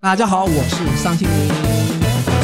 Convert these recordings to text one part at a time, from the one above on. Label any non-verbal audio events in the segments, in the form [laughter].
大家好，我是尚庆明，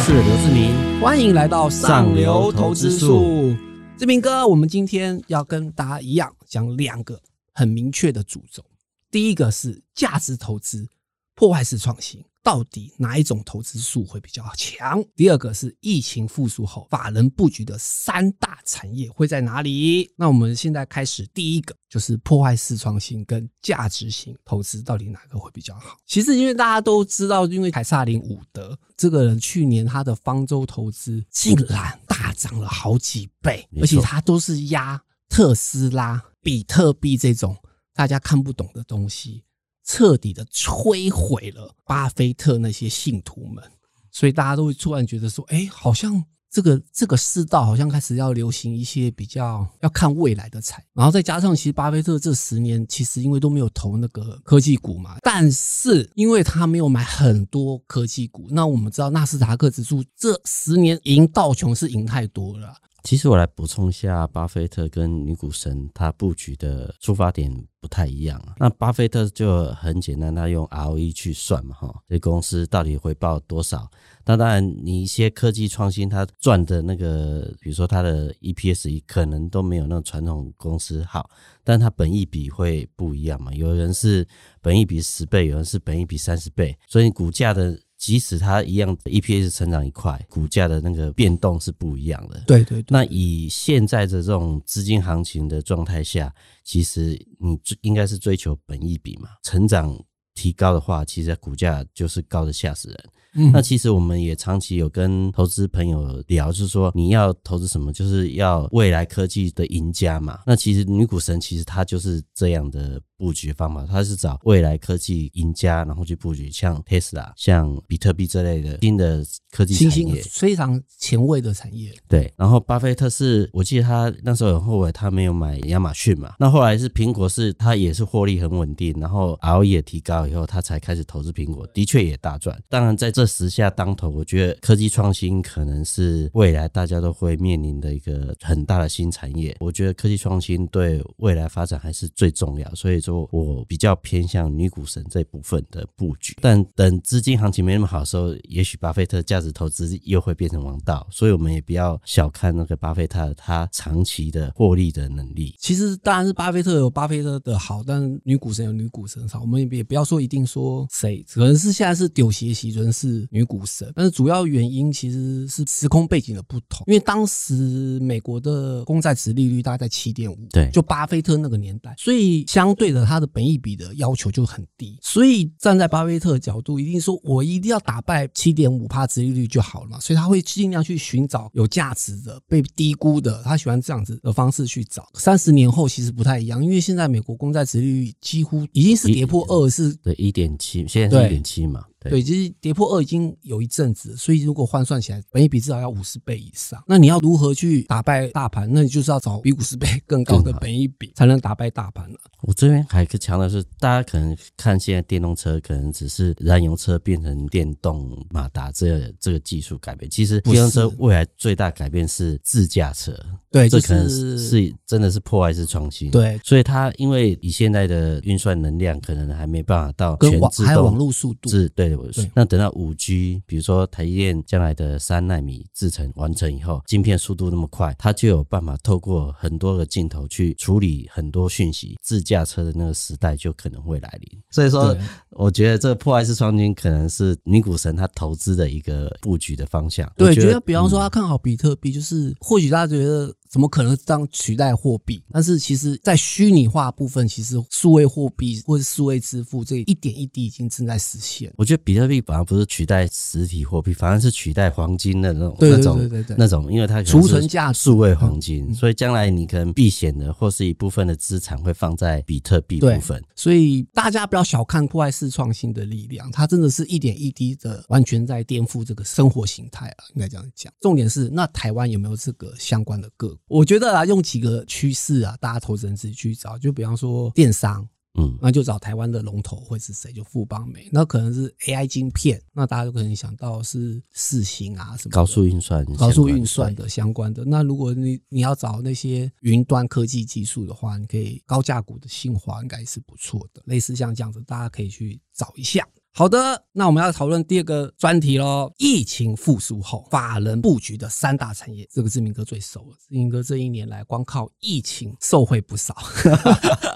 是刘志明，欢迎来到上流投资术。志明哥，我们今天要跟大家一样讲两个很明确的主轴，第一个是价值投资，破坏式创新。到底哪一种投资术会比较强？第二个是疫情复苏后法人布局的三大产业会在哪里？那我们现在开始，第一个就是破坏式创新跟价值型投资，到底哪个会比较好？其实因为大家都知道，因为凯撒林伍德这个人去年他的方舟投资竟然大涨了好几倍，而且他都是压特斯拉、比特币这种大家看不懂的东西。彻底的摧毁了巴菲特那些信徒们，所以大家都会突然觉得说：“哎，好像这个这个世道好像开始要流行一些比较要看未来的财。”然后再加上，其实巴菲特这十年其实因为都没有投那个科技股嘛，但是因为他没有买很多科技股，那我们知道纳斯达克指数这十年赢道琼是赢太多了。其实我来补充一下，巴菲特跟女股神他布局的出发点不太一样。那巴菲特就很简单，他用 ROE 去算嘛，哈，这公司到底回报多少？那当然，你一些科技创新，它赚的那个，比如说它的 EPS 可能都没有那种传统公司好，但它本益比会不一样嘛。有人是本益比十倍，有人是本益比三十倍，所以股价的。即使它一样 EPS 成长一块，股价的那个变动是不一样的。对对。那以现在的这种资金行情的状态下，其实你应该是追求本益比嘛，成长提高的话，其实股价就是高的吓死人。那其实我们也长期有跟投资朋友聊，就是说你要投资什么，就是要未来科技的赢家嘛。那其实女股神其实她就是这样的布局方法，她是找未来科技赢家，然后去布局，像 Tesla、像比特币这类的新的科技产业，非常前卫的产业。对，然后巴菲特是我记得他那时候很后悔他没有买亚马逊嘛。那后来是苹果是他也是获利很稳定，然后 ROE 也提高以后，他才开始投资苹果，的确也大赚。当然在这时下当头，我觉得科技创新可能是未来大家都会面临的一个很大的新产业。我觉得科技创新对未来发展还是最重要，所以说我比较偏向女股神这部分的布局。但等资金行情没那么好的时候，也许巴菲特价值投资又会变成王道。所以我们也不要小看那个巴菲特他长期的获利的能力。其实当然是巴菲特有巴菲特的好，但女股神有女股神好。我们也不要说一定说谁，可能是现在是丢鞋席，可能是女股。股神，但是主要原因其实是时空背景的不同，因为当时美国的公债值利率大概在七点五，对，就巴菲特那个年代，所以相对的，他的本益比的要求就很低。所以站在巴菲特的角度，一定说我一定要打败七点五帕值利率就好了嘛，所以他会尽量去寻找有价值的、被低估的，他喜欢这样子的方式去找。三十年后其实不太一样，因为现在美国公债值利率几乎已经是跌破二，是对一点七，现在是一点七嘛。对，其实跌破二已经有一阵子，所以如果换算起来，本益比至少要五十倍以上。那你要如何去打败大盘？那你就是要找比五十倍更高的本益比，才能打败大盘了。我这边还可强调是，大家可能看现在电动车可能只是燃油车变成电动马达这这个技术改变，其实电动车未来最大改变是自驾车。对，这可能是真的是破坏式创新。对，所以它因为以现在的运算能量，可能还没办法到全自动，还有网络速度。是，对，那等到五 G，比如说台积电将来的三纳米制程完成以后，晶片速度那么快，它就有办法透过很多个镜头去处理很多讯息，自驾车的那个时代就可能会来临。所以说，我觉得这个破坏式创新可能是尼古神他投资的一个布局的方向。对，觉得比方说他看好比特币，就是或许大家觉得。怎么可能当取代货币？但是其实，在虚拟化部分，其实数位货币或者数位支付，这一点一滴已经正在实现。我觉得比特币反而不是取代实体货币，反而是取代黄金的那种那种那种，因为它储存价数位黄金，所以将来你可能避险的或是一部分的资产会放在比特币部分。所以大家不要小看破坏式创新的力量，它真的是一点一滴的，完全在颠覆这个生活形态啊，应该这样讲。重点是，那台湾有没有这个相关的个股？我觉得啊，用几个趋势啊，大家投资人自己去找。就比方说电商，嗯，那就找台湾的龙头会是谁？就富邦美。那可能是 AI 晶片，那大家就可能想到是四星啊什么高速运算、高速运算的相关的。那如果你你要找那些云端科技技术的话，你可以高价股的信华应该是不错的。类似像这样子，大家可以去找一下。好的，那我们要讨论第二个专题喽。疫情复苏后，法人布局的三大产业，这个志明哥最熟了。志明哥这一年来，光靠疫情受惠不少。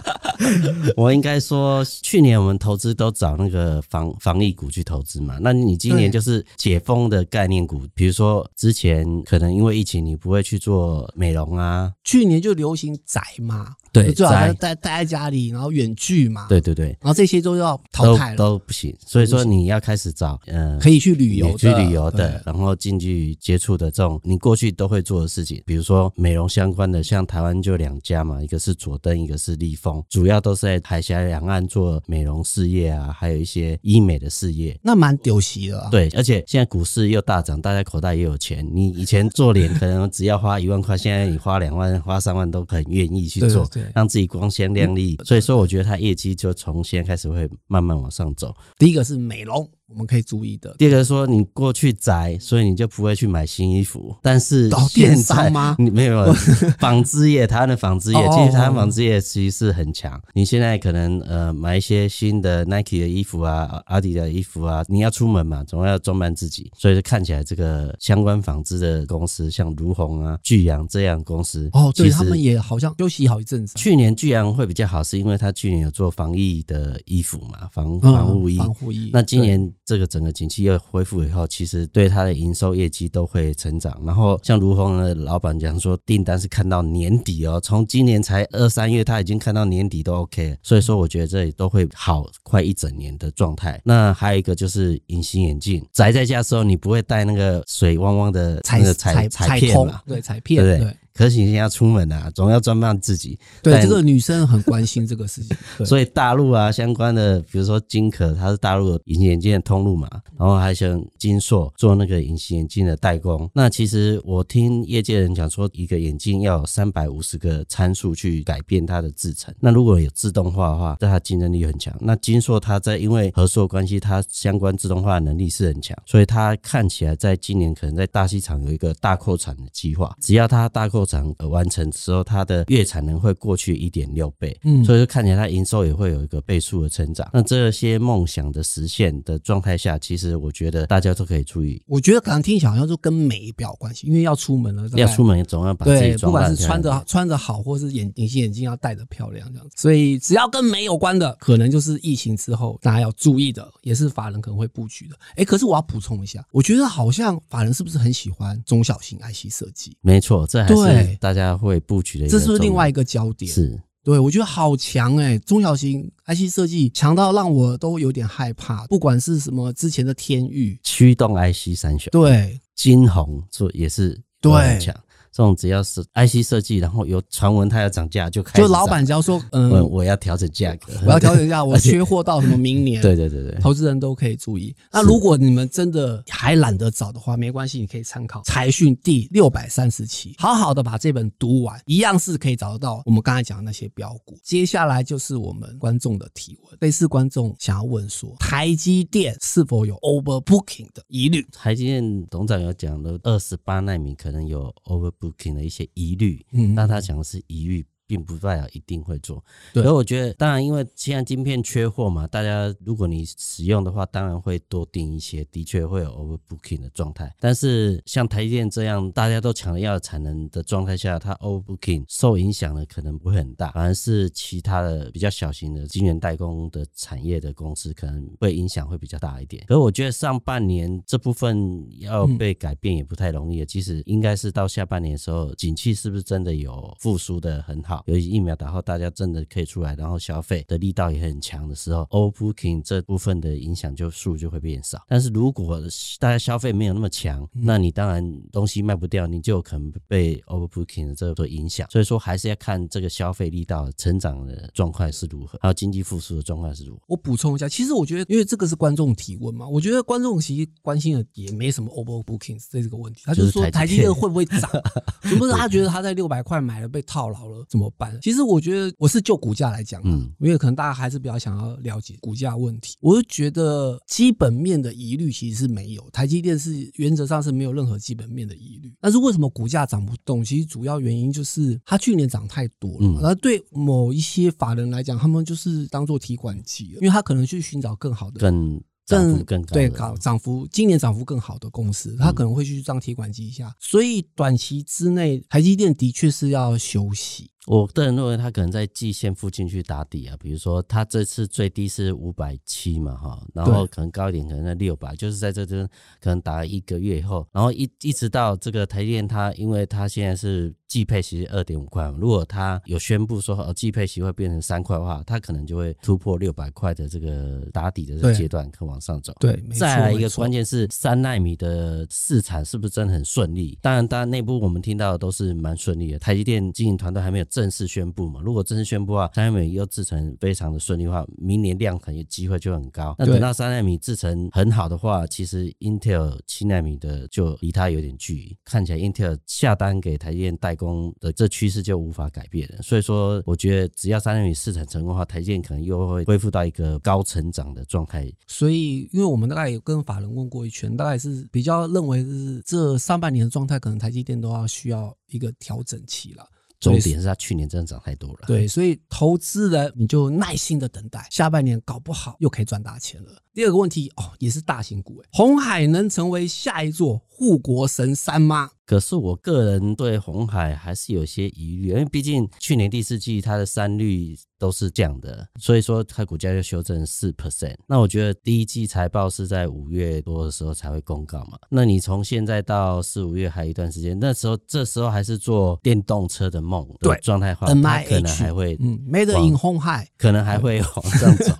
[laughs] 我应该说，去年我们投资都找那个防防疫股去投资嘛。那你今年就是解封的概念股，比如说之前可能因为疫情，你不会去做美容啊。去年就流行宅嘛，对最好宅待待在家里，然后远距嘛，，对对对，然后这些都要淘都汰了，都不行。所以说你要开始找呃可以去旅游，去旅游的，然后近距离接触的这种你过去都会做的事情，比如说美容相关的，像台湾就两家嘛，一个是佐登，一个是立丰，主要都是在海峡两岸做美容事业啊，还有一些医美的事业。那蛮丢席的啊。对，而且现在股市又大涨，大家口袋也有钱。你以前做脸 [laughs] 可能只要花一万块，现在你花两万、花三万都很愿意去做，对对对让自己光鲜亮丽。所以说，我觉得它业绩就从现在开始会慢慢往上走。第一个是美容，我们可以注意的。第二个说你过去宅，所以你就不会去买新衣服。但是现在你 [laughs] 没有 [laughs] 纺织业，台湾的纺织业，哦其实台湾纺织业其实是很强。你现在可能呃买一些新的 Nike 的衣服啊、阿迪的衣服啊，你要出门嘛，总要装扮自己，所以就看起来这个相关纺织的公司，像如虹啊、巨阳这样公司，哦，对其实他们也好像休息好一阵子，去年巨阳会比较好，是因为他去年有做防疫的衣服嘛，防嗯防护衣。防护衣。那今年这个整个景气又恢复以后，其实对它的营收业绩都会成长。然后像如虹的老板讲说，订单是看到年底哦，从今年才二三月，他已经看到年底都 OK 了。所以说，我觉得这里都会好快一整年的状态。那还有一个就是隐形眼镜，宅在家的时候，你不会戴那个水汪汪的彩那个彩彩片通嘛，，对彩片，对可是你现在要出门啊，总要装扮自己。对，这个女生很关心这个事情。[laughs] 所以大陆啊相关的，比如说金可，它是大陆的隐形眼镜的通路嘛，然后还像金硕做那个隐形眼镜的代工。那其实我听业界人讲说，一个眼镜要有三百五十个参数去改变它的制成。那如果有自动化的话，对它竞争力很强。那金硕它在因为合作关系，它相关自动化的能力是很强，所以它看起来在今年可能在大西厂有一个大扩产的计划。只要它大扩产呃完成之后，它的月产能会过去一点六倍。嗯所以说看起来它营收也会有一个倍数的成长。那这些梦想的实现的状态下，其实我觉得大家都可以注意，我觉得可能听起来好像就跟美比较有关系，因为要出门了，要出门总要把自己对，不管是穿着穿着好，或是眼隐形眼镜要戴的漂亮这样子，所以只要跟美有关的，可能就是疫情之后大家要注意的，也是法人可能会布局的。哎，可是我要补充一下，我觉得好像法人是不是很喜欢中小型 IC 设计？没错，这还对是大家会布局的一个这是不是另外一个个焦点？是。对，我觉得好强哎、中小型 IC 设计强到让我都有点害怕，不管是什么之前的天域，驱动 IC 三雄，对。金红做也是对。很强。这种只要是 IC 设计，然后有传闻它要涨价，就开始就老板只要说，嗯，我我要调整价格，我要调整一下，[laughs] 我缺货到什么明年？对对对对，投资人都可以注意。那如果你们真的还懒得找的话，没关系，你可以参考财讯第六百三十期，好好的把这本读完，一样是可以找得到我们刚才讲的那些标股。接下来就是我们观众的提问，类似观众想要问说，台积电是否有 overbooking 的疑虑？台积电董事长有讲的，二十八纳米可能有 overbooking 的一些疑虑，嗯那他讲的是疑虑。并不代表一定会做，对所以我觉得，当然，因为现在晶片缺货嘛，大家如果你使用的话，当然会多订一些，的确会有 overbooking 的状态。但是像台积电这样大家都抢着要产能的状态下，它 overbooking 受影响的可能不会很大，反而是其他的比较小型的晶圆代工的产业的公司可能会影响会比较大一点。可是我觉得上半年这部分要被改变也不太容易，其实应该是到下半年的时候，景气是不是真的有复苏的很好？尤其疫苗打后，大家真的可以出来，然后消费的力道也很强的时候，overbooking 这部分的影响就数就会变少。但是如果大家消费没有那么强，那你当然东西卖不掉，你就有可能被 overbooking 的这个影响。所以说还是要看这个消费力道成长的状况是如何，还有经济复苏的状况是如何。我补充一下，其实我觉得，因为这个是观众提问嘛，我觉得观众其实关心的也没什么 overbooking 这个问题，他就是说台积电台积电会不会涨，[laughs] 是不是他觉得他在六百块买了被套牢了怎么办？其实我觉得我是就股价来讲，嗯嗯，因为可能大家还是比较想要了解股价问题，我就觉得基本面的疑虑其实是没有，台积电是原则上是没有任何基本面的疑虑，但是为什么股价涨不动？其实主要原因就是它去年涨太多了嘛，嗯。而对某一些法人来讲，他们就是当做提款机，因为他可能去寻找更好的更涨幅更高，对，高涨幅今年涨幅更好的公司，他可能会去当提款机一下，所以短期之内，台积电的确是要休息。我个人认为它可能在季线附近去打底啊，比如说它这次最低是五百七嘛，哈，然后可能高一点，可能在六百，就是在这边可能打了一个月以后，然后一一直到这个台积电，它因为它现在是季配息二点五块，如果它有宣布说呃季配息会变成三块的话，它可能就会突破六百块的这个打底的这个阶段，可往上走。对，再来一个关键是三纳米的市场是不是真的很顺利？当然，当然内部我们听到的都是蛮顺利的，台积电经营团队还没有。正式宣布嘛？如果正式宣布的话，三纳米又制成非常的顺利的话，明年量产机会就很高。那等到三纳米制成很好的话，其实 Intel 七纳米的就离它有点距离。看起来 Intel 下单给台积电代工的这趋势就无法改变了。所以说，我觉得只要三纳米市场成功的话，台积电可能又会恢复到一个高成长的状态。所以，因为我们大概有跟法人问过一圈，大概是比较认为是这上半年的状态，可能台积电都要需要一个调整期了。重点是他去年真的涨太多了，对，所以投资人你就耐心的等待，下半年搞不好又可以赚大钱了。第二个问题哦，也是大型股哎，红海能成为下一座护国神山吗？可是我个人对红海还是有些疑虑，因为毕竟去年第四季它的三率都是降的，所以说它股价就修正四 percent。那我觉得第一季财报是在五月多的时候才会公告嘛，那你从现在到四五月还有一段时间，那时候这时候还是做电动车的梦对状态化，它可能还会嗯没得赢红海，可能还会往上走。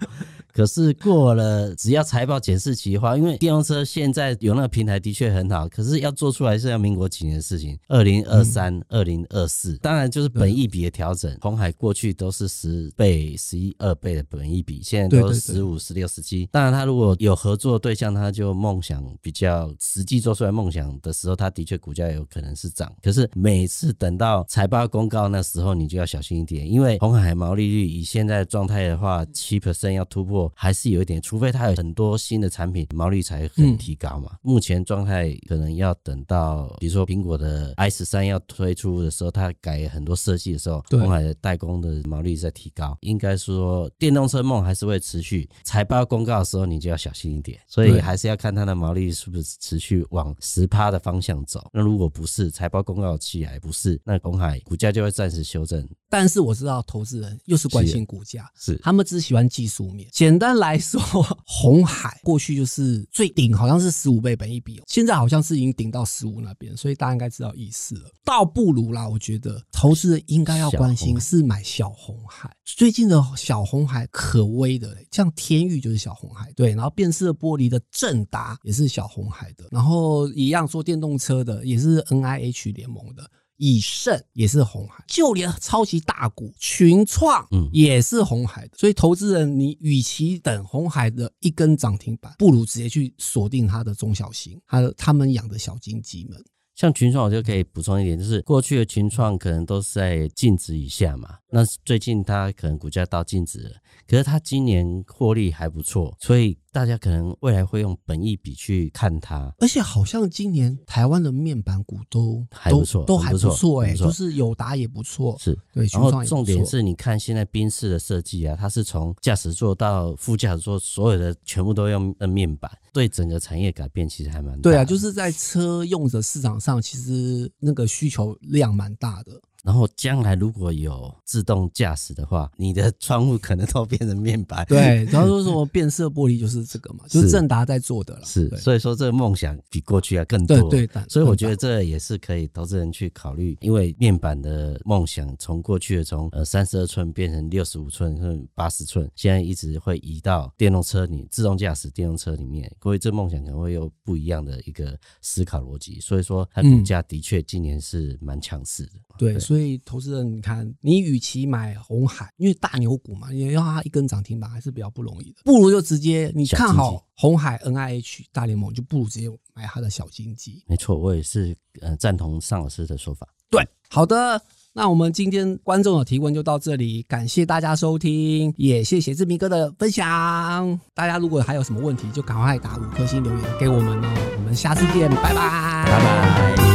可是过了，只要财报检视期的话，因为电动车现在有那个平台的确很好，可是要做出来是要民国几年的事情，二零二三、二零二四，当然就是本益比的调整。红海过去都是十倍、十一二倍的本益比，现在都是十五、十六、十七。当然，他如果有合作对象，他就梦想比较实际做出来梦想的时候，他的确股价有可能是涨。可是每次等到财报公告那时候，你就要小心一点，因为红海毛利率以现在的状态的话，七 percent 要突破。还是有一点，除非它有很多新的产品，毛利才很提高嘛。目前状态可能要等到，比如说苹果的 i 十三要推出的时候，它改很多设计的时候，红海的代工的毛利在提高。应该说，电动车梦还是会持续。财报公告的时候，你就要小心一点。所以还是要看它的毛利是不是持续往十趴的方向走。那如果不是，财报公告起来不是，那红海股价就会暂时修正。但是我知道投资人又是关心股价，是他们只喜欢技术面。简单来说，[laughs] 红海过去就是最顶，好像是十五倍本一比，现在好像是已经顶到十五那边，所以大家应该知道意思了。倒不如啦，我觉得投资人应该要关心是买小红海。最近的小红海可微的，像天域就是小红海，对，然后变色玻璃的正达也是小红海的，然后一样做电动车的也是 N I H 联盟的。以盛也是红海，就连超级大股群创，嗯，也是红海的。所以投资人，你与其等红海的一根涨停板，不如直接去锁定它的中小型，还有他们养的小金鸡们。像群创，我就可以补充一点，就是过去的群创可能都是在净值以下嘛，那最近它可能股价到净值了，可是它今年获利还不错，所以。大家可能未来会用本益比去看它，而且好像今年台湾的面板股都还不错，都还不错哎，就是友达也不错，是对。然后重点是你看现在宾士的设计啊，它是从驾驶座到副驾驶座，所有的全部都用面板，对整个产业改变其实还蛮大。对啊，就是在车用的市场上，其实那个需求量蛮大的。然后将来如果有自动驾驶的话，你的窗户可能都变成面板。对，[laughs] 然后说什么变色玻璃就是这个嘛，就是正达在做的了。是，所以说这个梦想比过去要更多。对对，所以我觉得这也是可以投资人去考虑，因为面板的梦想从过去的从呃三十二寸变成六十五寸甚至八十寸，现在一直会移到电动车里、自动驾驶电动车里面。各位，这梦想可能会有不一样的一个思考逻辑。所以说，它股价的确今年是蛮强势的。对，所以投资人，你看，你与其买红海，因为大牛股嘛，你要它一根涨停板还是比较不容易的，不如就直接你看好红海 N I H 大联盟，就不如直接买它的小金鸡。没错，我也是呃赞同尚老师的说法。对，好的，那我们今天观众的提问就到这里，感谢大家收听，也谢谢志明哥的分享。大家如果还有什么问题，就赶快打五颗星留言给我们哦。我们下次见，拜拜，拜拜。